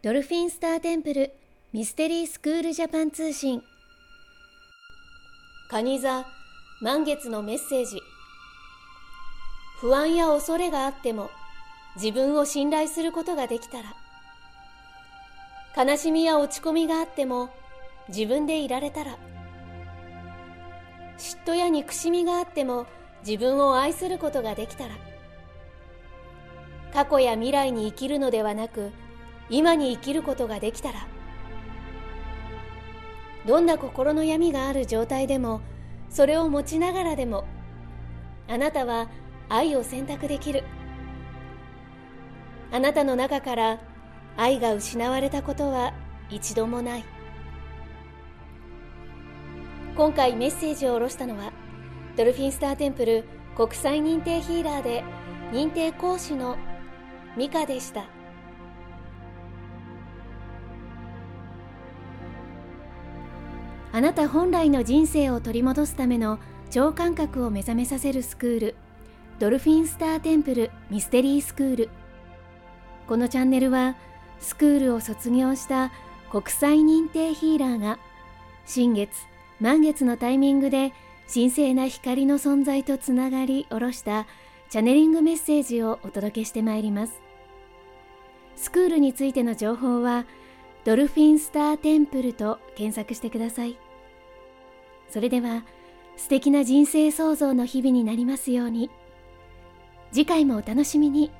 ドルフィンスターテンプルミステリースクールジャパン通信。蟹座満月のメッセージ。不安や恐れがあっても自分を信頼することができたら。悲しみや落ち込みがあっても自分でいられたら。嫉妬や憎しみがあっても自分を愛することができたら。過去や未来に生きるのではなく今に生きることができたらどんな心の闇がある状態でもそれを持ちながらでもあなたは愛を選択できる。あなたの中から愛が失われたことは一度もない。今回メッセージを下ろしたのはドルフィンスターテンプル国際認定ヒーラーで認定講師のミカでした。あなた本来の人生を取り戻すための超感覚を目覚めさせるスクールドルフィンスターテンプルミステリースクール。このチャンネルはスクールを卒業した国際認定ヒーラーが新月満月のタイミングで神聖な光の存在とつながり下ろしたチャネリングメッセージをお届けしてまいります。スクールについての情報はドルフィンスターテンプルと検索してくださいそれでは素敵な人生創造の日々になりますように次回もお楽しみに。